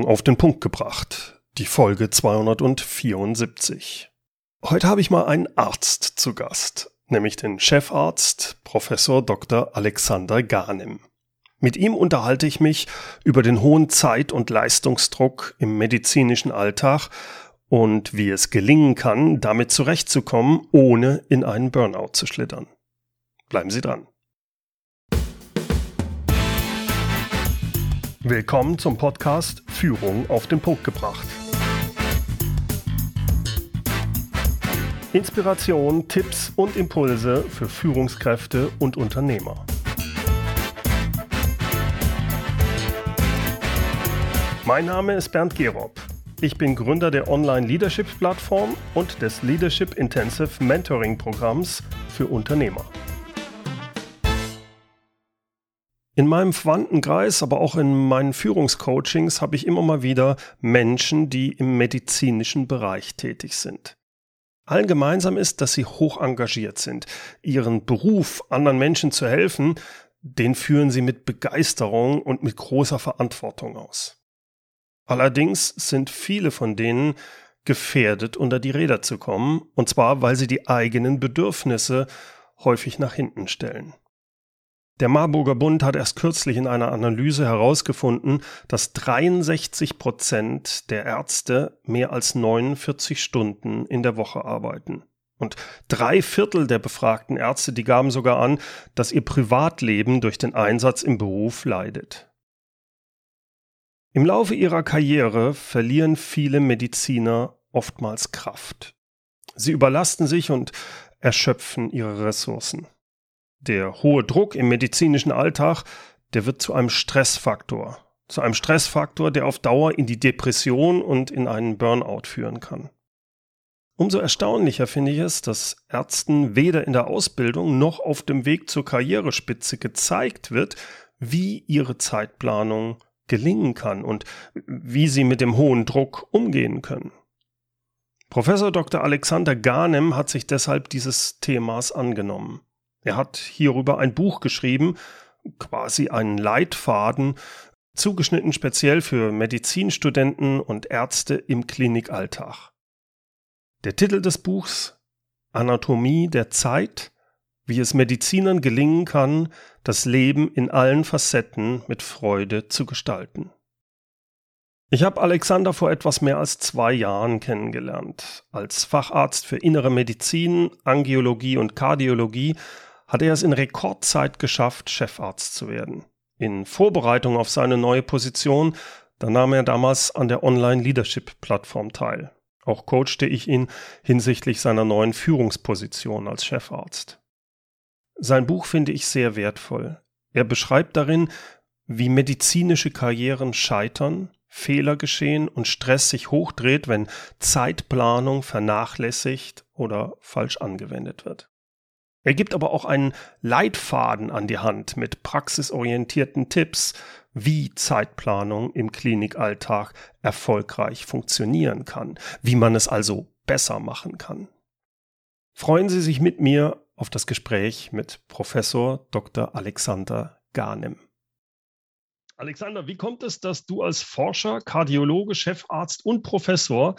Führung auf den Punkt gebracht. Die Folge 274. Heute habe ich mal einen Arzt zu Gast, nämlich den Chefarzt Professor Dr. Alexander Garnim. Mit ihm unterhalte ich mich über den hohen Zeit- und Leistungsdruck im medizinischen Alltag und wie es gelingen kann, damit zurechtzukommen, ohne in einen Burnout zu schlittern. Bleiben Sie dran. Willkommen zum Podcast Führung auf den Punkt gebracht. Inspiration, Tipps und Impulse für Führungskräfte und Unternehmer. Mein Name ist Bernd Gerob. Ich bin Gründer der Online-Leadership-Plattform und des Leadership Intensive Mentoring Programms für Unternehmer. In meinem Verwandtenkreis, aber auch in meinen Führungscoachings habe ich immer mal wieder Menschen, die im medizinischen Bereich tätig sind. Allen gemeinsam ist, dass sie hoch engagiert sind. Ihren Beruf, anderen Menschen zu helfen, den führen sie mit Begeisterung und mit großer Verantwortung aus. Allerdings sind viele von denen gefährdet, unter die Räder zu kommen, und zwar weil sie die eigenen Bedürfnisse häufig nach hinten stellen. Der Marburger Bund hat erst kürzlich in einer Analyse herausgefunden, dass 63 Prozent der Ärzte mehr als 49 Stunden in der Woche arbeiten. Und drei Viertel der befragten Ärzte, die gaben sogar an, dass ihr Privatleben durch den Einsatz im Beruf leidet. Im Laufe ihrer Karriere verlieren viele Mediziner oftmals Kraft. Sie überlasten sich und erschöpfen ihre Ressourcen. Der hohe Druck im medizinischen Alltag, der wird zu einem Stressfaktor. Zu einem Stressfaktor, der auf Dauer in die Depression und in einen Burnout führen kann. Umso erstaunlicher finde ich es, dass Ärzten weder in der Ausbildung noch auf dem Weg zur Karrierespitze gezeigt wird, wie ihre Zeitplanung gelingen kann und wie sie mit dem hohen Druck umgehen können. Professor Dr. Alexander Garnem hat sich deshalb dieses Themas angenommen. Er hat hierüber ein Buch geschrieben, quasi einen Leitfaden, zugeschnitten speziell für Medizinstudenten und Ärzte im Klinikalltag. Der Titel des Buchs Anatomie der Zeit, wie es Medizinern gelingen kann, das Leben in allen Facetten mit Freude zu gestalten. Ich habe Alexander vor etwas mehr als zwei Jahren kennengelernt. Als Facharzt für innere Medizin, Angiologie und Kardiologie hat er es in Rekordzeit geschafft, Chefarzt zu werden. In Vorbereitung auf seine neue Position, da nahm er damals an der Online-Leadership-Plattform teil. Auch coachte ich ihn hinsichtlich seiner neuen Führungsposition als Chefarzt. Sein Buch finde ich sehr wertvoll. Er beschreibt darin, wie medizinische Karrieren scheitern, Fehler geschehen und Stress sich hochdreht, wenn Zeitplanung vernachlässigt oder falsch angewendet wird. Er gibt aber auch einen Leitfaden an die Hand mit praxisorientierten Tipps, wie Zeitplanung im Klinikalltag erfolgreich funktionieren kann, wie man es also besser machen kann. Freuen Sie sich mit mir auf das Gespräch mit Professor Dr. Alexander Garnem. Alexander, wie kommt es, dass du als Forscher, Kardiologe, Chefarzt und Professor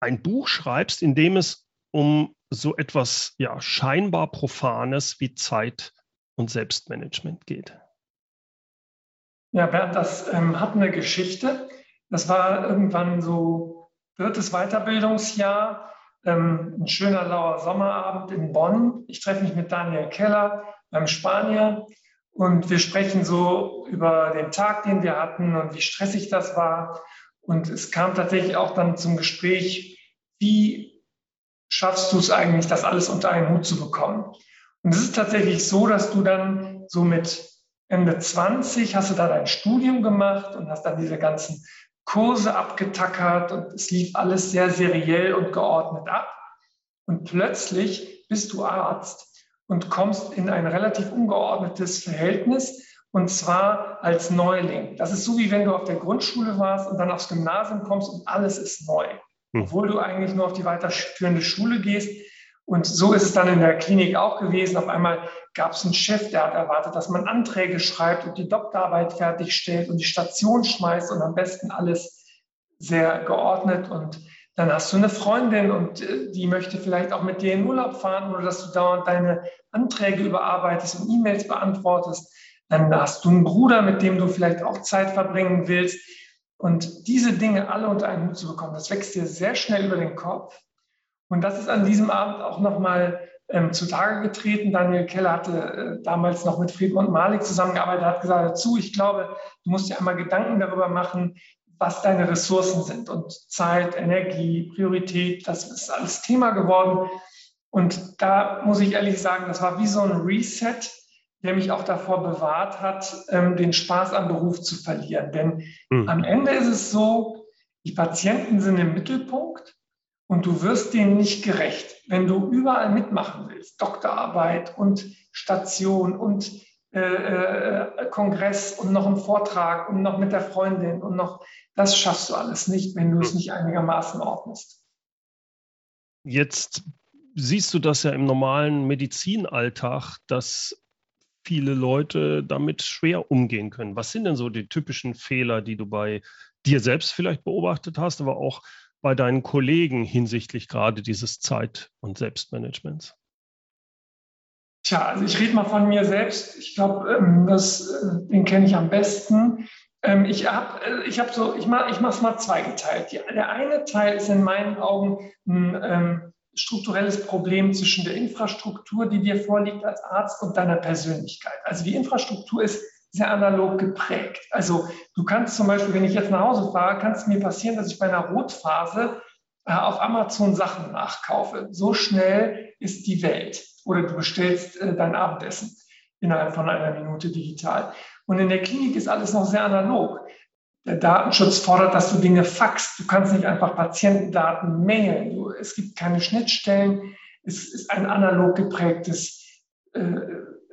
ein Buch schreibst, in dem es um so etwas ja scheinbar Profanes wie Zeit und Selbstmanagement geht. Ja, Bernd, das ähm, hat eine Geschichte. Das war irgendwann so drittes Weiterbildungsjahr, ähm, ein schöner lauer Sommerabend in Bonn. Ich treffe mich mit Daniel Keller, einem Spanier, und wir sprechen so über den Tag, den wir hatten und wie stressig das war. Und es kam tatsächlich auch dann zum Gespräch, wie schaffst du es eigentlich, das alles unter einen Hut zu bekommen? Und es ist tatsächlich so, dass du dann so mit Ende 20 hast du da dein Studium gemacht und hast dann diese ganzen Kurse abgetackert und es lief alles sehr seriell und geordnet ab. Und plötzlich bist du Arzt und kommst in ein relativ ungeordnetes Verhältnis und zwar als Neuling. Das ist so, wie wenn du auf der Grundschule warst und dann aufs Gymnasium kommst und alles ist neu. Hm. obwohl du eigentlich nur auf die weiterführende Schule gehst. Und so ist es dann in der Klinik auch gewesen. Auf einmal gab es einen Chef, der hat erwartet, dass man Anträge schreibt und die Doktorarbeit fertigstellt und die Station schmeißt und am besten alles sehr geordnet und dann hast du eine Freundin und äh, die möchte vielleicht auch mit dir in Urlaub fahren oder dass du dauernd deine Anträge überarbeitest und E-Mails beantwortest. Dann hast du einen Bruder, mit dem du vielleicht auch Zeit verbringen willst. Und diese Dinge alle unter einen Hut zu bekommen, das wächst dir sehr schnell über den Kopf. Und das ist an diesem Abend auch nochmal ähm, zutage getreten. Daniel Keller hatte äh, damals noch mit Friedmund Malik zusammengearbeitet, hat gesagt dazu, ich glaube, du musst dir einmal Gedanken darüber machen, was deine Ressourcen sind und Zeit, Energie, Priorität, das ist alles Thema geworden. Und da muss ich ehrlich sagen, das war wie so ein Reset, der mich auch davor bewahrt hat, ähm, den Spaß am Beruf zu verlieren. Denn mhm. am Ende ist es so, die Patienten sind im Mittelpunkt und du wirst denen nicht gerecht. Wenn du überall mitmachen willst, Doktorarbeit und Station und äh, äh, Kongress und noch einen Vortrag und noch mit der Freundin und noch, das schaffst du alles nicht, wenn du es nicht einigermaßen ordnest. Jetzt siehst du das ja im normalen Medizinalltag, dass viele Leute damit schwer umgehen können. Was sind denn so die typischen Fehler, die du bei dir selbst vielleicht beobachtet hast, aber auch bei deinen Kollegen hinsichtlich gerade dieses Zeit- und Selbstmanagements? Tja, also ich rede mal von mir selbst. Ich glaube, ähm, äh, den kenne ich am besten. Ähm, ich habe äh, ich hab so, ich mache es mal zweigeteilt. Der eine Teil ist in meinen Augen ein ähm, strukturelles Problem zwischen der Infrastruktur, die dir vorliegt als Arzt, und deiner Persönlichkeit. Also die Infrastruktur ist sehr analog geprägt. Also du kannst zum Beispiel, wenn ich jetzt nach Hause fahre, kann es mir passieren, dass ich bei einer Rotphase äh, auf Amazon Sachen nachkaufe. So schnell ist die Welt. Oder du bestellst äh, dein Abendessen innerhalb von einer Minute digital. Und in der Klinik ist alles noch sehr analog. Der Datenschutz fordert, dass du Dinge faxst. Du kannst nicht einfach Patientendaten mailen. Du, es gibt keine Schnittstellen. Es ist ein analog geprägtes äh,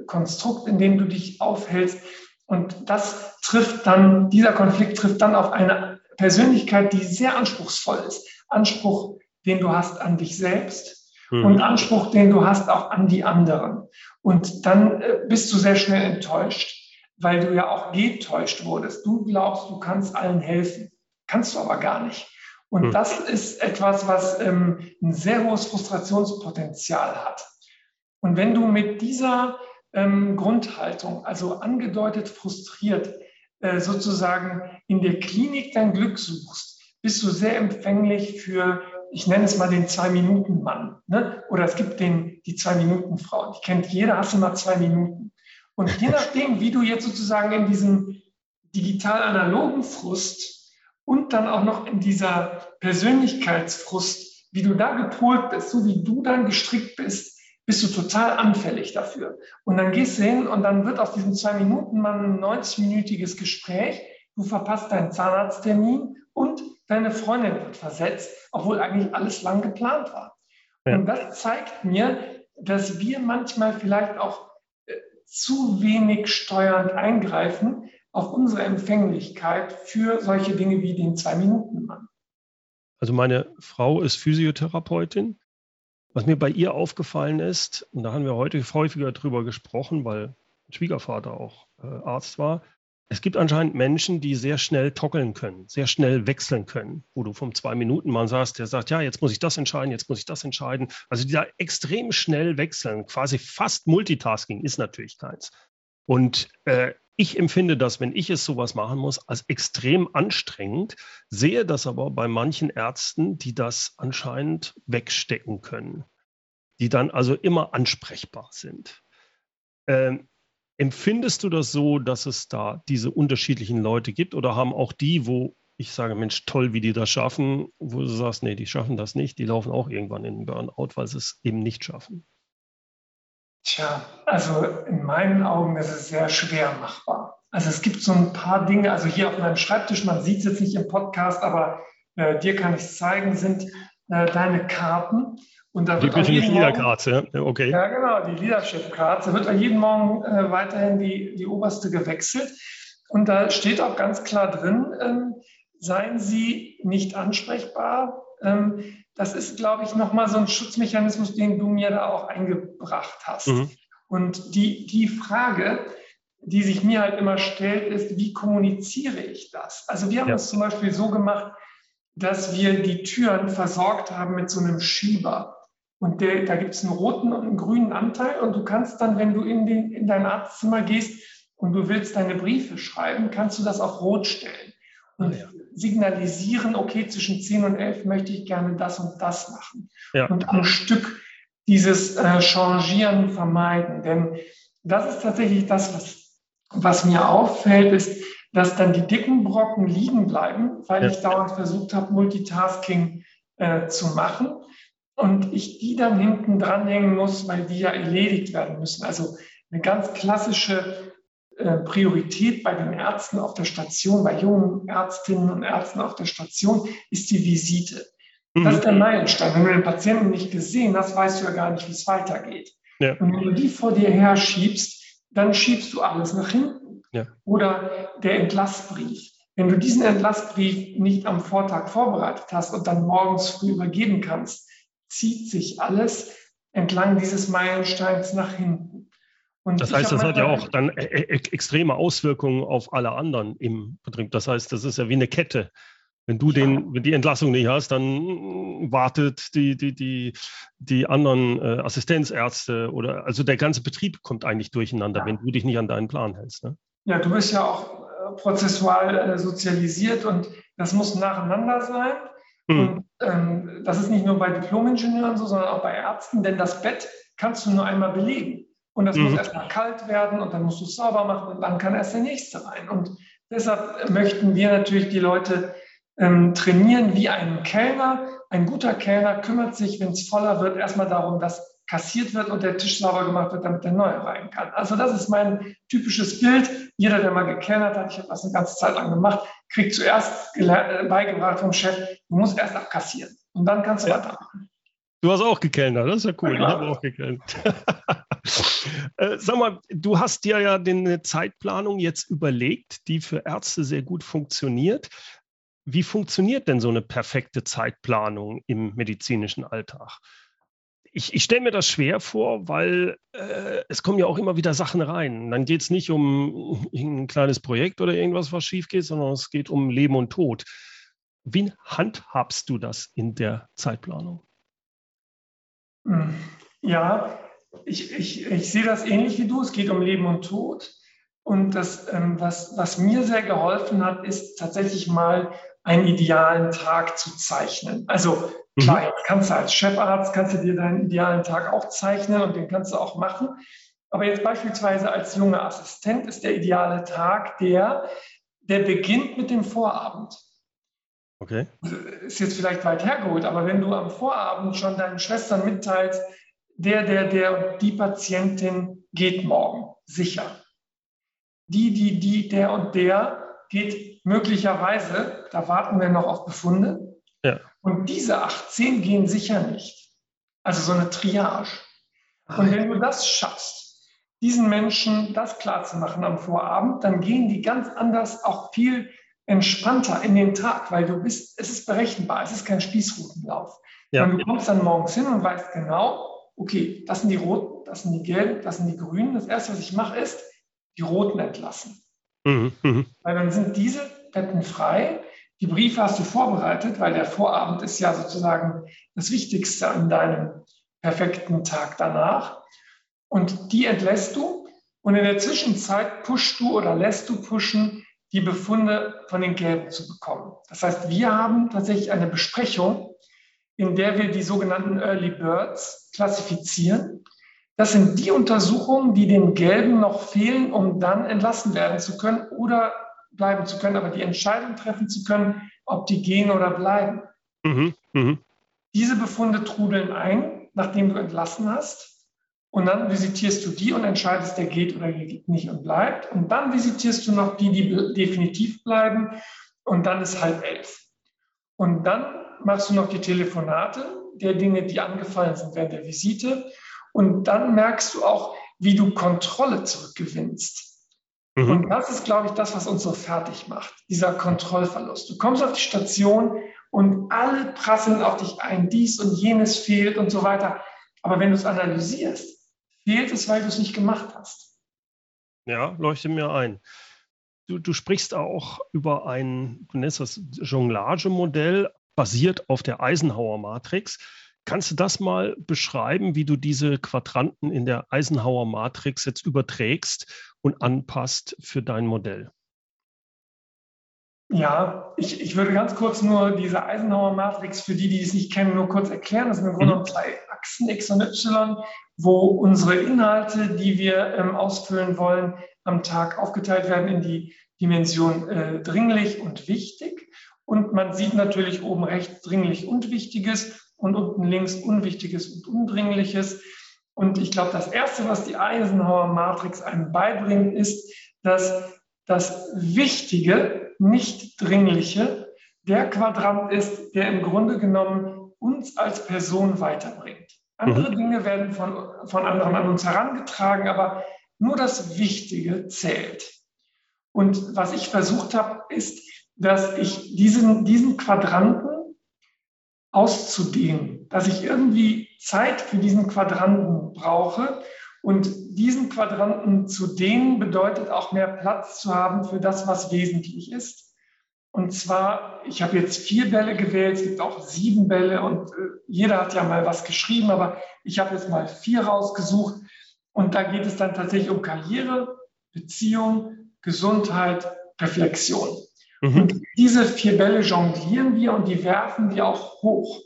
Konstrukt, in dem du dich aufhältst. Und das trifft dann, dieser Konflikt trifft dann auf eine Persönlichkeit, die sehr anspruchsvoll ist. Anspruch, den du hast an dich selbst mhm. und Anspruch, den du hast auch an die anderen. Und dann äh, bist du sehr schnell enttäuscht weil du ja auch getäuscht wurdest. Du glaubst, du kannst allen helfen, kannst du aber gar nicht. Und hm. das ist etwas, was ähm, ein sehr hohes Frustrationspotenzial hat. Und wenn du mit dieser ähm, Grundhaltung, also angedeutet frustriert, äh, sozusagen in der Klinik dein Glück suchst, bist du sehr empfänglich für, ich nenne es mal den Zwei-Minuten-Mann. Ne? Oder es gibt den, die Zwei-Minuten-Frau. Die kennt jeder, hast du mal zwei Minuten. Und je nachdem, wie du jetzt sozusagen in diesem digital-analogen Frust und dann auch noch in dieser Persönlichkeitsfrust, wie du da gepolt bist, so wie du dann gestrickt bist, bist du total anfällig dafür. Und dann gehst du hin und dann wird aus diesen zwei Minuten mal ein 90-minütiges Gespräch. Du verpasst deinen Zahnarzttermin und deine Freundin wird versetzt, obwohl eigentlich alles lang geplant war. Ja. Und das zeigt mir, dass wir manchmal vielleicht auch zu wenig steuernd eingreifen auf unsere Empfänglichkeit für solche Dinge wie den Zwei-Minuten-Mann. Also meine Frau ist Physiotherapeutin. Was mir bei ihr aufgefallen ist, und da haben wir heute häufiger drüber gesprochen, weil Schwiegervater auch äh, Arzt war, es gibt anscheinend Menschen, die sehr schnell toggeln können, sehr schnell wechseln können, wo du vom Zwei-Minuten-Mann sagst, der sagt, ja, jetzt muss ich das entscheiden, jetzt muss ich das entscheiden. Also die da extrem schnell wechseln, quasi fast Multitasking ist natürlich keins. Und äh, ich empfinde das, wenn ich es sowas machen muss, als extrem anstrengend, sehe das aber bei manchen Ärzten, die das anscheinend wegstecken können, die dann also immer ansprechbar sind. Ähm, Empfindest du das so, dass es da diese unterschiedlichen Leute gibt oder haben auch die, wo ich sage, Mensch, toll, wie die das schaffen, wo du sagst, nee, die schaffen das nicht, die laufen auch irgendwann in den Burnout, weil sie es eben nicht schaffen? Tja, also in meinen Augen ist es sehr schwer machbar. Also es gibt so ein paar Dinge, also hier auf meinem Schreibtisch, man sieht es jetzt nicht im Podcast, aber äh, dir kann ich es zeigen, sind äh, deine Karten. Und da die wird die Leader Cards, ja? Okay. Ja, genau, die Leadership Cards. Da wird jeden Morgen äh, weiterhin die, die oberste gewechselt. Und da steht auch ganz klar drin, ähm, seien Sie nicht ansprechbar. Ähm, das ist, glaube ich, nochmal so ein Schutzmechanismus, den du mir da auch eingebracht hast. Mhm. Und die, die Frage, die sich mir halt immer stellt, ist, wie kommuniziere ich das? Also wir haben ja. es zum Beispiel so gemacht, dass wir die Türen versorgt haben mit so einem Schieber. Und der, da gibt es einen roten und einen grünen Anteil. Und du kannst dann, wenn du in, den, in dein Arztzimmer gehst und du willst deine Briefe schreiben, kannst du das auf Rot stellen und ah, ja. signalisieren, okay, zwischen 10 und 11 möchte ich gerne das und das machen. Ja. Und am Stück dieses äh, Changieren vermeiden. Denn das ist tatsächlich das, was, was mir auffällt, ist, dass dann die dicken Brocken liegen bleiben, weil ja. ich dauernd versucht habe, Multitasking äh, zu machen und ich die dann hinten dranhängen muss, weil die ja erledigt werden müssen. Also eine ganz klassische äh, Priorität bei den Ärzten auf der Station, bei jungen Ärztinnen und Ärzten auf der Station, ist die Visite. Das ist der mhm. Meilenstein. Wenn du den Patienten nicht gesehen hast, weißt du ja gar nicht, wie es weitergeht. Ja. Und wenn du die vor dir her schiebst, dann schiebst du alles nach hinten. Ja. Oder der Entlassbrief. Wenn du diesen Entlassbrief nicht am Vortag vorbereitet hast und dann morgens früh übergeben kannst, zieht sich alles entlang dieses Meilensteins nach hinten. Und das heißt, das hat ja auch dann e-, e-, extreme Auswirkungen auf alle anderen im Betrieb. Das heißt, das ist ja wie eine Kette. Wenn du den, wenn die Entlassung nicht hast, dann wartet die, die, die, die anderen äh, Assistenzärzte oder also der ganze Betrieb kommt eigentlich durcheinander, ja. wenn du dich nicht an deinen Plan hältst. Ne? Ja, du bist ja auch äh, prozessual äh, sozialisiert und das muss nacheinander sein. Mhm. Ähm, das ist nicht nur bei Diplomingenieuren so, sondern auch bei Ärzten, denn das Bett kannst du nur einmal belegen. Und das mhm. muss erstmal kalt werden und dann musst du es sauber machen und dann kann erst der nächste rein. Und deshalb möchten wir natürlich die Leute ähm, trainieren wie ein Kellner. Ein guter Kellner kümmert sich, wenn es voller wird, erstmal darum, dass kassiert wird und der Tisch sauber gemacht wird, damit der neue rein kann. Also das ist mein typisches Bild. Jeder, der mal gekellnert hat, ich habe das eine ganze Zeit lang gemacht, kriegt zuerst äh, beigebracht vom Chef, du musst erst abkassieren und dann kannst du ja. weitermachen. Du hast auch gekellnert, das ist ja cool. Ja. Ich habe auch gekellnert. äh, sag mal, du hast dir ja eine Zeitplanung jetzt überlegt, die für Ärzte sehr gut funktioniert. Wie funktioniert denn so eine perfekte Zeitplanung im medizinischen Alltag? Ich, ich stelle mir das schwer vor, weil äh, es kommen ja auch immer wieder Sachen rein. Dann geht es nicht um ein kleines Projekt oder irgendwas, was schief geht, sondern es geht um Leben und Tod. Wie handhabst du das in der Zeitplanung? Hm. Ja, ich, ich, ich sehe das ähnlich wie du. Es geht um Leben und Tod. Und das, ähm, was, was mir sehr geholfen hat, ist tatsächlich mal einen idealen Tag zu zeichnen. Also klar, mhm. jetzt kannst du als Chefarzt, kannst du dir deinen idealen Tag auch zeichnen und den kannst du auch machen. Aber jetzt beispielsweise als junger Assistent ist der ideale Tag der, der beginnt mit dem Vorabend. Okay. Ist jetzt vielleicht weit hergeholt, aber wenn du am Vorabend schon deinen Schwestern mitteilst, der, der, der die Patientin geht morgen, sicher. Die, die, die, der und der geht möglicherweise, da warten wir noch auf Befunde. Und diese 18 gehen sicher nicht. Also so eine Triage. Und wenn du das schaffst, diesen Menschen das klarzumachen am Vorabend, dann gehen die ganz anders, auch viel entspannter in den Tag, weil du bist, es ist berechenbar, es ist kein Spießrutenlauf. Ja. Und du kommst dann morgens hin und weißt genau, okay, das sind die roten, das sind die gelben, das sind die grünen. Das erste, was ich mache, ist die roten entlassen. Mhm, mh. Weil dann sind diese Betten frei. Die Briefe hast du vorbereitet, weil der Vorabend ist ja sozusagen das Wichtigste an deinem perfekten Tag danach. Und die entlässt du. Und in der Zwischenzeit pushst du oder lässt du pushen, die Befunde von den Gelben zu bekommen. Das heißt, wir haben tatsächlich eine Besprechung, in der wir die sogenannten Early Birds klassifizieren das sind die Untersuchungen, die den Gelben noch fehlen, um dann entlassen werden zu können oder bleiben zu können, aber die Entscheidung treffen zu können, ob die gehen oder bleiben. Mhm, mh. Diese Befunde trudeln ein, nachdem du entlassen hast. Und dann visitierst du die und entscheidest, der geht oder geht nicht und bleibt. Und dann visitierst du noch die, die definitiv bleiben. Und dann ist halb elf. Und dann machst du noch die Telefonate der Dinge, die angefallen sind während der Visite. Und dann merkst du auch, wie du Kontrolle zurückgewinnst. Mhm. Und das ist, glaube ich, das, was uns so fertig macht, dieser Kontrollverlust. Du kommst auf die Station und alle prasseln auf dich ein, dies und jenes fehlt und so weiter. Aber wenn du es analysierst, fehlt es, weil du es nicht gemacht hast. Ja, leuchte mir ein. Du, du sprichst auch über ein, du nennst das Jonglage-Modell. basiert auf der Eisenhower Matrix. Kannst du das mal beschreiben, wie du diese Quadranten in der Eisenhower Matrix jetzt überträgst und anpasst für dein Modell? Ja, ich, ich würde ganz kurz nur diese Eisenhower Matrix für die, die es nicht kennen, nur kurz erklären. Das sind im Grunde genommen zwei Achsen X und Y, wo unsere Inhalte, die wir ähm, ausfüllen wollen, am Tag aufgeteilt werden in die Dimension äh, dringlich und wichtig. Und man sieht natürlich oben rechts dringlich und Wichtiges und unten links Unwichtiges und Undringliches. Und ich glaube, das Erste, was die Eisenhower Matrix einem beibringt, ist, dass das Wichtige, nicht Dringliche, der Quadrant ist, der im Grunde genommen uns als Person weiterbringt. Andere mhm. Dinge werden von, von anderen an uns herangetragen, aber nur das Wichtige zählt. Und was ich versucht habe, ist, dass ich diesen, diesen Quadranten auszudehnen, dass ich irgendwie Zeit für diesen Quadranten brauche. Und diesen Quadranten zu dehnen bedeutet auch mehr Platz zu haben für das, was wesentlich ist. Und zwar, ich habe jetzt vier Bälle gewählt, es gibt auch sieben Bälle und äh, jeder hat ja mal was geschrieben, aber ich habe jetzt mal vier rausgesucht. Und da geht es dann tatsächlich um Karriere, Beziehung, Gesundheit, Reflexion. Mhm. Und diese vier Bälle jonglieren wir und die werfen wir auch hoch.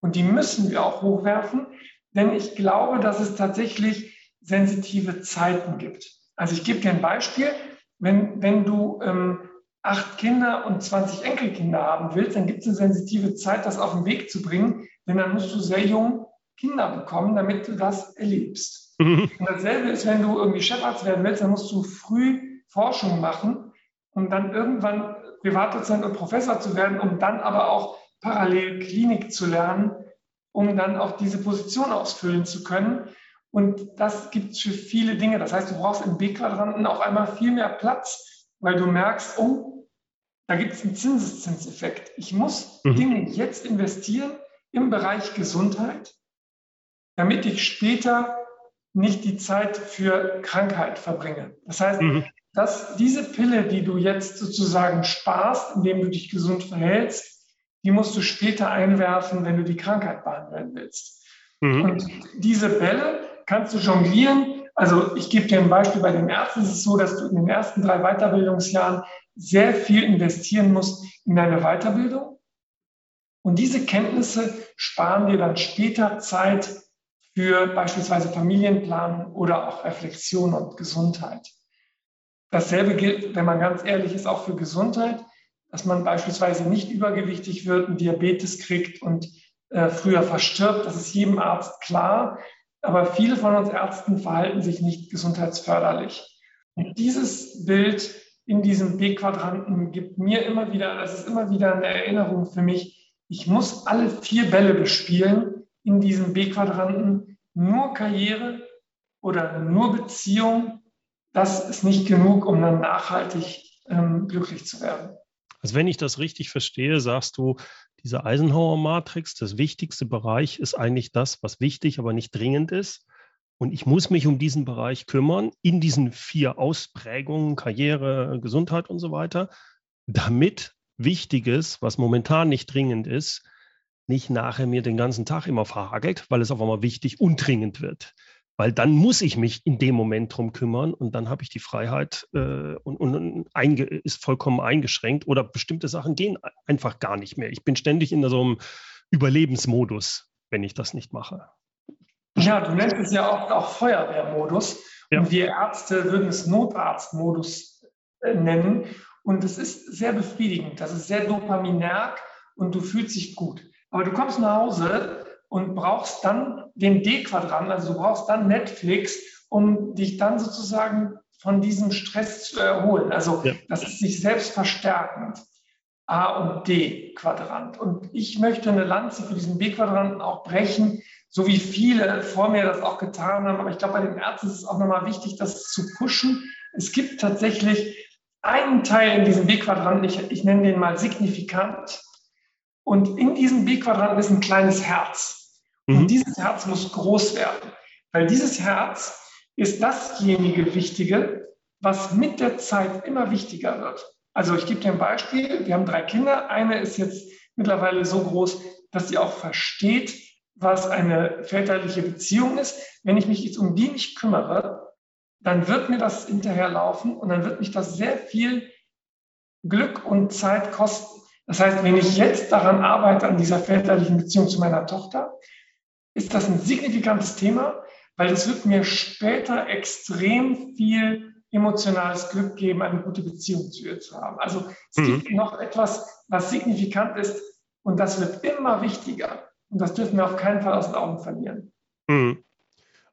Und die müssen wir auch hochwerfen, denn ich glaube, dass es tatsächlich sensitive Zeiten gibt. Also ich gebe dir ein Beispiel. Wenn, wenn du ähm, acht Kinder und 20 Enkelkinder haben willst, dann gibt es eine sensitive Zeit, das auf den Weg zu bringen, denn dann musst du sehr jung Kinder bekommen, damit du das erlebst. Mhm. Und dasselbe ist, wenn du irgendwie Chefarzt werden willst, dann musst du früh Forschung machen, um dann irgendwann Privatdozent und Professor zu werden, um dann aber auch parallel Klinik zu lernen, um dann auch diese Position ausfüllen zu können. Und das gibt es für viele Dinge. Das heißt, du brauchst im B-Quadranten auf einmal viel mehr Platz, weil du merkst, oh, da gibt es einen Zinseszinseffekt. Ich muss mhm. Dinge jetzt investieren im Bereich Gesundheit, damit ich später nicht die Zeit für Krankheit verbringe. Das heißt, mhm dass diese Pille, die du jetzt sozusagen sparst, indem du dich gesund verhältst, die musst du später einwerfen, wenn du die Krankheit behandeln willst. Mhm. Und diese Bälle kannst du jonglieren. Also ich gebe dir ein Beispiel, bei den Ärzten ist es so, dass du in den ersten drei Weiterbildungsjahren sehr viel investieren musst in deine Weiterbildung. Und diese Kenntnisse sparen dir dann später Zeit für beispielsweise Familienplanung oder auch Reflexion und Gesundheit. Dasselbe gilt, wenn man ganz ehrlich ist, auch für Gesundheit, dass man beispielsweise nicht übergewichtig wird, einen Diabetes kriegt und äh, früher verstirbt. Das ist jedem Arzt klar. Aber viele von uns Ärzten verhalten sich nicht gesundheitsförderlich. Und dieses Bild in diesem B-Quadranten gibt mir immer wieder, das ist immer wieder eine Erinnerung für mich, ich muss alle vier Bälle bespielen in diesem B-Quadranten. Nur Karriere oder nur Beziehung das ist nicht genug, um dann nachhaltig ähm, glücklich zu werden. Also wenn ich das richtig verstehe, sagst du, diese Eisenhower-Matrix, das wichtigste Bereich ist eigentlich das, was wichtig, aber nicht dringend ist. Und ich muss mich um diesen Bereich kümmern, in diesen vier Ausprägungen, Karriere, Gesundheit und so weiter, damit Wichtiges, was momentan nicht dringend ist, nicht nachher mir den ganzen Tag immer verhagelt, weil es auf einmal wichtig und dringend wird weil dann muss ich mich in dem Moment drum kümmern und dann habe ich die Freiheit äh, und, und einge, ist vollkommen eingeschränkt oder bestimmte Sachen gehen einfach gar nicht mehr. Ich bin ständig in so einem Überlebensmodus, wenn ich das nicht mache. Ja, du nennst es ja auch, auch Feuerwehrmodus ja. und wir Ärzte würden es Notarztmodus äh, nennen und es ist sehr befriedigend, das ist sehr dopaminärk und du fühlst dich gut. Aber du kommst nach Hause und brauchst dann den D-Quadrant, also du brauchst dann Netflix, um dich dann sozusagen von diesem Stress zu erholen. Also ja. das ist sich selbst verstärkend. A und D-Quadrant. Und ich möchte eine Lanze für diesen B-Quadranten auch brechen, so wie viele vor mir das auch getan haben. Aber ich glaube, bei den Ärzten ist es auch nochmal wichtig, das zu pushen. Es gibt tatsächlich einen Teil in diesem B-Quadranten, ich, ich nenne den mal signifikant. Und in diesem B-Quadranten ist ein kleines Herz. Mhm. Und dieses Herz muss groß werden, weil dieses Herz ist dasjenige Wichtige, was mit der Zeit immer wichtiger wird. Also ich gebe dir ein Beispiel. Wir haben drei Kinder. Eine ist jetzt mittlerweile so groß, dass sie auch versteht, was eine väterliche Beziehung ist. Wenn ich mich jetzt um die nicht kümmere, dann wird mir das hinterherlaufen und dann wird mich das sehr viel Glück und Zeit kosten. Das heißt, wenn ich jetzt daran arbeite, an dieser väterlichen Beziehung zu meiner Tochter, ist das ein signifikantes Thema, weil es wird mir später extrem viel emotionales Glück geben, eine gute Beziehung zu ihr zu haben. Also es mhm. gibt noch etwas, was signifikant ist und das wird immer wichtiger. Und das dürfen wir auf keinen Fall aus den Augen verlieren. Mhm.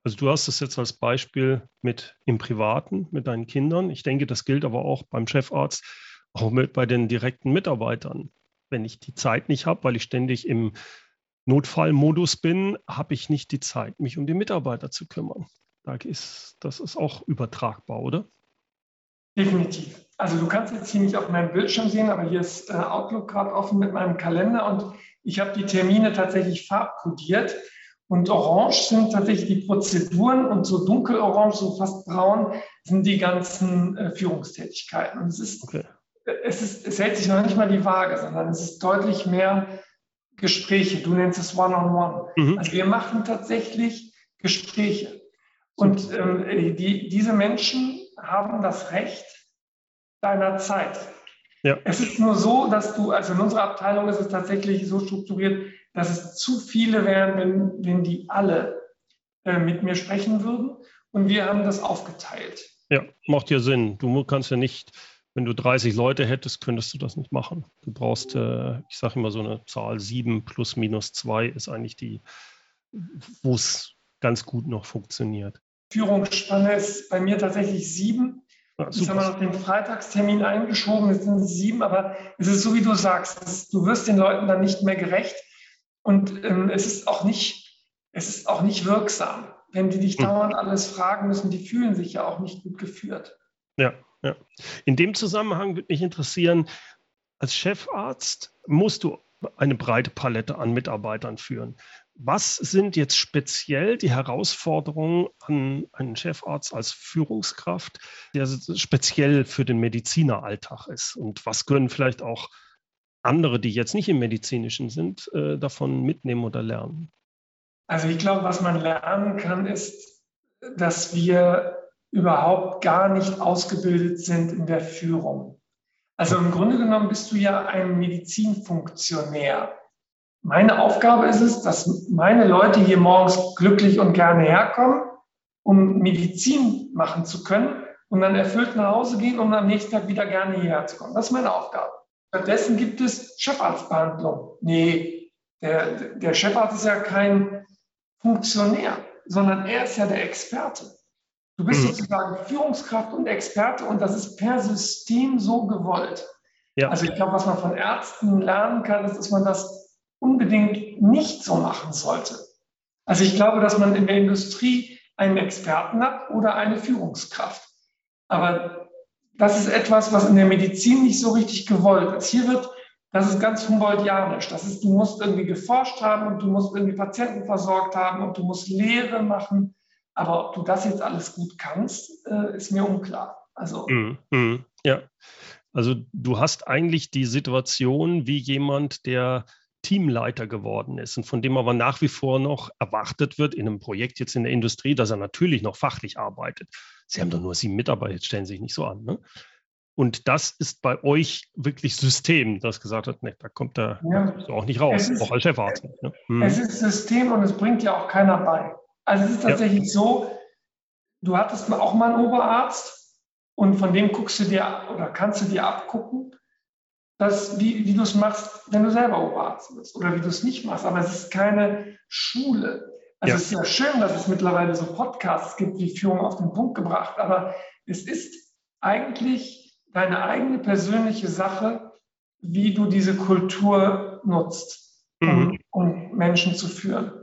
Also du hast es jetzt als Beispiel mit im Privaten, mit deinen Kindern. Ich denke, das gilt aber auch beim Chefarzt, auch mit bei den direkten Mitarbeitern. Wenn ich die Zeit nicht habe, weil ich ständig im Notfallmodus bin, habe ich nicht die Zeit, mich um die Mitarbeiter zu kümmern. Da ist, das ist auch übertragbar, oder? Definitiv. Also du kannst jetzt hier nicht auf meinem Bildschirm sehen, aber hier ist äh, Outlook gerade offen mit meinem Kalender und ich habe die Termine tatsächlich farbkodiert. Und orange sind tatsächlich die Prozeduren und so dunkelorange, so fast braun, sind die ganzen äh, Führungstätigkeiten. Und es ist, okay. Es ist, es hält sich noch nicht mal die Waage, sondern es ist deutlich mehr Gespräche. Du nennst es One-on-One. -on -one. mhm. Also wir machen tatsächlich Gespräche. Und ähm, die, diese Menschen haben das Recht deiner Zeit. Ja. Es ist nur so, dass du, also in unserer Abteilung ist es tatsächlich so strukturiert, dass es zu viele wären, wenn, wenn die alle äh, mit mir sprechen würden. Und wir haben das aufgeteilt. Ja, macht ja Sinn. Du kannst ja nicht, wenn du 30 Leute hättest, könntest du das nicht machen. Du brauchst, äh, ich sage immer so eine Zahl, 7 plus minus 2 ist eigentlich die, wo es ganz gut noch funktioniert. Führungsspanne ist bei mir tatsächlich sieben. Ja, Jetzt haben wir noch den Freitagstermin eingeschoben, jetzt sind es sieben, aber es ist so, wie du sagst, ist, du wirst den Leuten dann nicht mehr gerecht und ähm, es, ist auch nicht, es ist auch nicht wirksam. Wenn die dich hm. dauernd alles fragen müssen, die fühlen sich ja auch nicht gut geführt. Ja, ja. In dem Zusammenhang würde mich interessieren, als Chefarzt musst du eine breite Palette an Mitarbeitern führen. Was sind jetzt speziell die Herausforderungen an einen Chefarzt als Führungskraft, der speziell für den Medizineralltag ist? Und was können vielleicht auch andere, die jetzt nicht im medizinischen sind, äh, davon mitnehmen oder lernen? Also ich glaube, was man lernen kann, ist, dass wir überhaupt gar nicht ausgebildet sind in der Führung. Also im Grunde genommen bist du ja ein Medizinfunktionär. Meine Aufgabe ist es, dass meine Leute hier morgens glücklich und gerne herkommen, um Medizin machen zu können und dann erfüllt nach Hause gehen, um am nächsten Tag wieder gerne hierher zu kommen. Das ist meine Aufgabe. Stattdessen gibt es Chefarztbehandlung. Nee, der, der Chefarzt ist ja kein Funktionär, sondern er ist ja der Experte. Du bist mhm. sozusagen Führungskraft und Experte und das ist per System so gewollt. Ja. Also ich glaube, was man von Ärzten lernen kann, ist, dass man das unbedingt nicht so machen sollte. Also ich glaube, dass man in der Industrie einen Experten hat oder eine Führungskraft. Aber das ist etwas, was in der Medizin nicht so richtig gewollt ist. Hier wird, das ist ganz Humboldtianisch. Das ist, du musst irgendwie geforscht haben und du musst irgendwie Patienten versorgt haben und du musst Lehre machen. Aber ob du das jetzt alles gut kannst, äh, ist mir unklar. Also. Mm, mm, ja. Also du hast eigentlich die Situation wie jemand, der Teamleiter geworden ist und von dem aber nach wie vor noch erwartet wird in einem Projekt jetzt in der Industrie, dass er natürlich noch fachlich arbeitet. Sie haben doch nur sieben Mitarbeiter, jetzt stellen Sie sich nicht so an. Ne? Und das ist bei euch wirklich System, das gesagt hat, ne, da kommt er ja. so auch nicht raus, ist, auch als Chefarzt. Ne? Hm. Es ist System und es bringt ja auch keiner bei. Also es ist tatsächlich ja. so, du hattest auch mal einen Oberarzt und von dem guckst du dir oder kannst du dir abgucken, das, wie, wie du es machst, wenn du selber Oberarzt bist oder wie du es nicht machst. Aber es ist keine Schule. Also ja. es ist ja schön, dass es mittlerweile so Podcasts gibt, wie Führung auf den Punkt gebracht. Aber es ist eigentlich deine eigene persönliche Sache, wie du diese Kultur nutzt, um, mhm. um Menschen zu führen.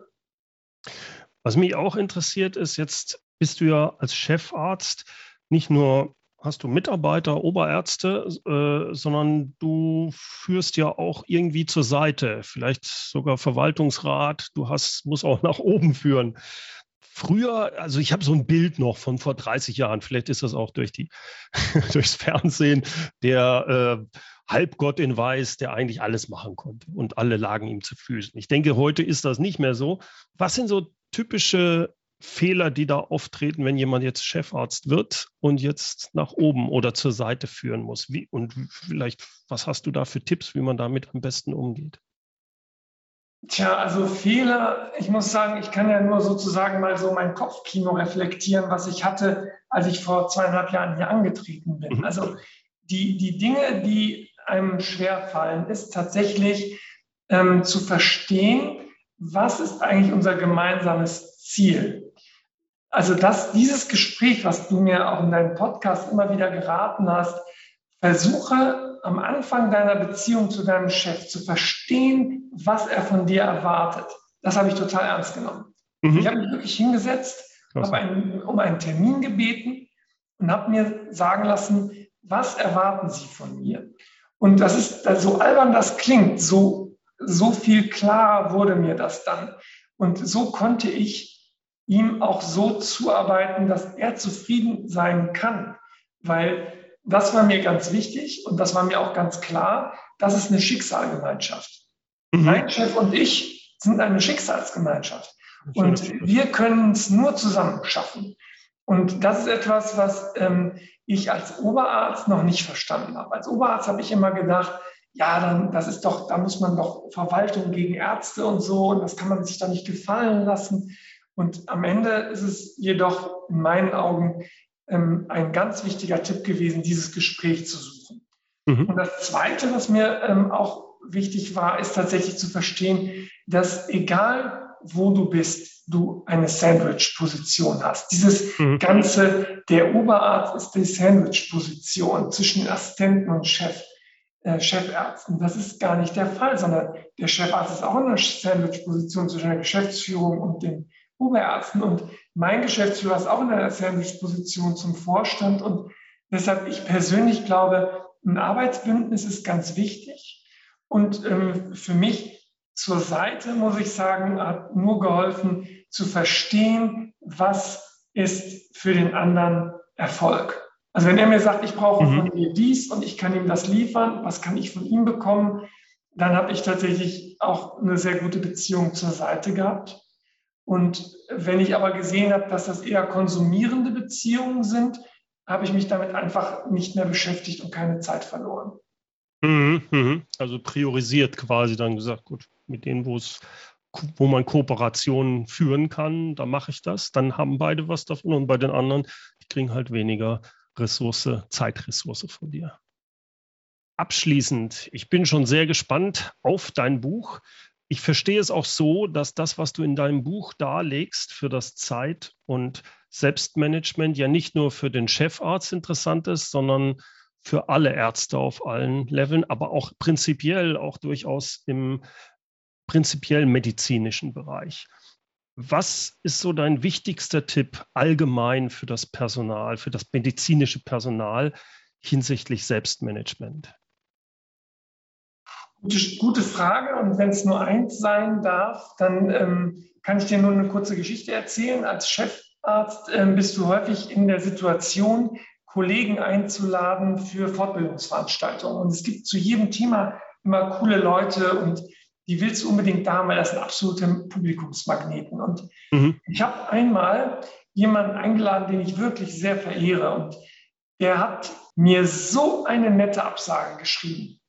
Was mich auch interessiert ist, jetzt bist du ja als Chefarzt nicht nur hast du Mitarbeiter, Oberärzte, äh, sondern du führst ja auch irgendwie zur Seite, vielleicht sogar Verwaltungsrat, du hast, musst auch nach oben führen. früher, also ich habe so ein Bild noch von vor 30 Jahren, vielleicht ist das auch durch die, durchs Fernsehen, der äh, Halbgott in Weiß, der eigentlich alles machen konnte und alle lagen ihm zu Füßen. Ich denke, heute ist das nicht mehr so. Was sind so typische Fehler, die da auftreten, wenn jemand jetzt Chefarzt wird und jetzt nach oben oder zur Seite führen muss? Wie, und vielleicht, was hast du da für Tipps, wie man damit am besten umgeht? Tja, also Fehler, ich muss sagen, ich kann ja nur sozusagen mal so mein Kopfkino reflektieren, was ich hatte, als ich vor zweieinhalb Jahren hier angetreten bin. Mhm. Also die, die Dinge, die einem schwerfallen, ist tatsächlich ähm, zu verstehen, was ist eigentlich unser gemeinsames Ziel. Also dass dieses Gespräch, was du mir auch in deinem Podcast immer wieder geraten hast, versuche am Anfang deiner Beziehung zu deinem Chef zu verstehen, was er von dir erwartet. Das habe ich total ernst genommen. Mhm. Ich habe mich wirklich hingesetzt, habe einen, um einen Termin gebeten und habe mir sagen lassen, was erwarten Sie von mir? Und das ist, so albern das klingt, so, so viel klarer wurde mir das dann. Und so konnte ich ihm auch so zuarbeiten, dass er zufrieden sein kann. Weil das war mir ganz wichtig und das war mir auch ganz klar, das ist eine Schicksalgemeinschaft. Mhm. Mein Chef und ich sind eine Schicksalsgemeinschaft. Und wir können es nur zusammen schaffen. Und das ist etwas, was ähm, ich als Oberarzt noch nicht verstanden habe. Als Oberarzt habe ich immer gedacht, ja, dann, das ist doch, da muss man doch Verwaltung gegen Ärzte und so, und das kann man sich doch nicht gefallen lassen. Und am Ende ist es jedoch in meinen Augen ähm, ein ganz wichtiger Tipp gewesen, dieses Gespräch zu suchen. Mhm. Und das Zweite, was mir ähm, auch wichtig war, ist tatsächlich zu verstehen, dass egal wo du bist, du eine Sandwich-Position hast. Dieses mhm. ganze, der Oberarzt ist die Sandwich-Position zwischen Assistenten und Chef, äh, Chefärzten. Das ist gar nicht der Fall, sondern der Chefarzt ist auch in einer Sandwich-Position zwischen der Geschäftsführung und den Oberärzten. Und mein Geschäftsführer ist auch in einer Sandwich-Position zum Vorstand. Und deshalb, ich persönlich glaube, ein Arbeitsbündnis ist ganz wichtig. Und ähm, für mich zur Seite, muss ich sagen, hat nur geholfen zu verstehen, was ist für den anderen Erfolg. Also wenn er mir sagt, ich brauche mhm. von dir dies und ich kann ihm das liefern, was kann ich von ihm bekommen, dann habe ich tatsächlich auch eine sehr gute Beziehung zur Seite gehabt. Und wenn ich aber gesehen habe, dass das eher konsumierende Beziehungen sind, habe ich mich damit einfach nicht mehr beschäftigt und keine Zeit verloren. Mhm, mhm. Also priorisiert quasi dann gesagt, gut, mit denen, wo es wo man Kooperationen führen kann, da mache ich das. Dann haben beide was davon und bei den anderen, die kriegen halt weniger Ressource, Zeitressource von dir. Abschließend, ich bin schon sehr gespannt auf dein Buch. Ich verstehe es auch so, dass das, was du in deinem Buch darlegst für das Zeit- und Selbstmanagement, ja nicht nur für den Chefarzt interessant ist, sondern für alle Ärzte auf allen Leveln, aber auch prinzipiell auch durchaus im prinzipiell medizinischen Bereich. Was ist so dein wichtigster Tipp allgemein für das Personal, für das medizinische Personal hinsichtlich Selbstmanagement? Gute, gute Frage. Und wenn es nur eins sein darf, dann ähm, kann ich dir nur eine kurze Geschichte erzählen. Als Chefarzt ähm, bist du häufig in der Situation, Kollegen einzuladen für Fortbildungsveranstaltungen. Und es gibt zu jedem Thema immer coole Leute und die willst du unbedingt da haben, weil das sind absolute Publikumsmagneten. Und mhm. ich habe einmal jemanden eingeladen, den ich wirklich sehr verehre. Und der hat mir so eine nette Absage geschrieben.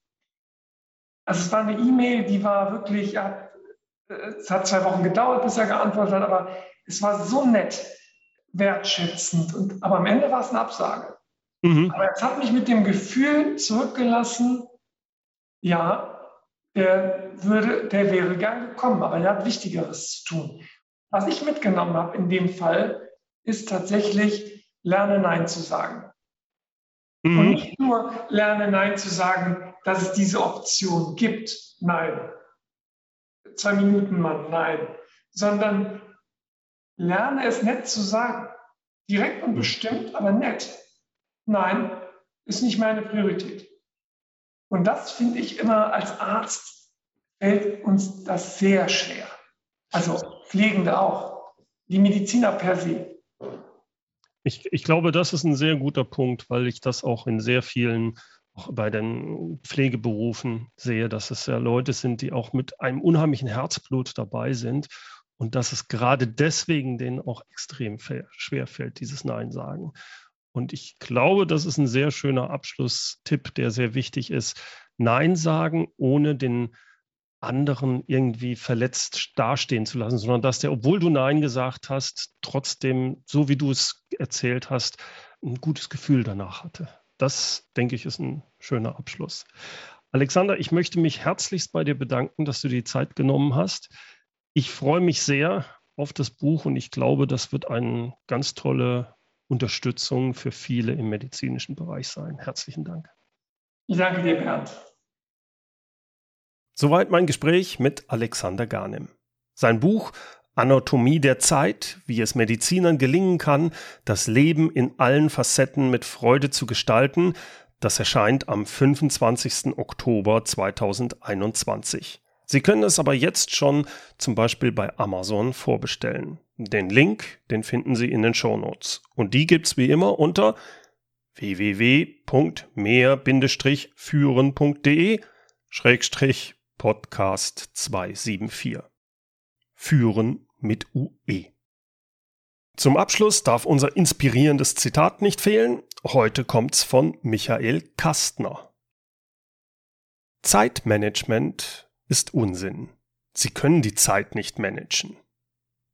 Also es war eine E-Mail, die war wirklich, ja, es hat zwei Wochen gedauert, bis er geantwortet hat, aber es war so nett, wertschätzend. Und, aber am Ende war es eine Absage. Mhm. Aber es hat mich mit dem Gefühl zurückgelassen, ja, der, würde, der wäre gern gekommen, aber er hat Wichtigeres zu tun. Was ich mitgenommen habe in dem Fall, ist tatsächlich, lerne Nein zu sagen. Mhm. Und nicht nur lerne Nein zu sagen, dass es diese Option gibt. Nein. Zwei Minuten Mann, nein. Sondern lerne es nett zu sagen. Direkt und bestimmt, aber nett. Nein, ist nicht meine Priorität. Und das finde ich immer als Arzt fällt uns das sehr schwer. Also Pflegende auch. die Mediziner per se. Ich, ich glaube, das ist ein sehr guter Punkt, weil ich das auch in sehr vielen auch bei den Pflegeberufen sehe, dass es ja Leute sind, die auch mit einem unheimlichen Herzblut dabei sind und dass es gerade deswegen denen auch extrem schwer fällt, dieses Nein sagen. Und ich glaube, das ist ein sehr schöner Abschlusstipp, der sehr wichtig ist. Nein sagen, ohne den anderen irgendwie verletzt dastehen zu lassen, sondern dass der, obwohl du Nein gesagt hast, trotzdem, so wie du es erzählt hast, ein gutes Gefühl danach hatte. Das, denke ich, ist ein schöner Abschluss. Alexander, ich möchte mich herzlichst bei dir bedanken, dass du die Zeit genommen hast. Ich freue mich sehr auf das Buch und ich glaube, das wird eine ganz tolle Unterstützung für viele im medizinischen Bereich sein. Herzlichen Dank. Ich danke dir, Bernd. Soweit mein Gespräch mit Alexander Garnim. Sein Buch Anatomie der Zeit, wie es Medizinern gelingen kann, das Leben in allen Facetten mit Freude zu gestalten, das erscheint am 25. Oktober 2021. Sie können es aber jetzt schon zum Beispiel bei Amazon vorbestellen. Den Link, den finden Sie in den Shownotes. Und die gibt's wie immer unter www.mehr-führen.de Podcast 274. Führen mit UE. Zum Abschluss darf unser inspirierendes Zitat nicht fehlen. Heute kommt's von Michael Kastner. Zeitmanagement ist Unsinn. Sie können die Zeit nicht managen.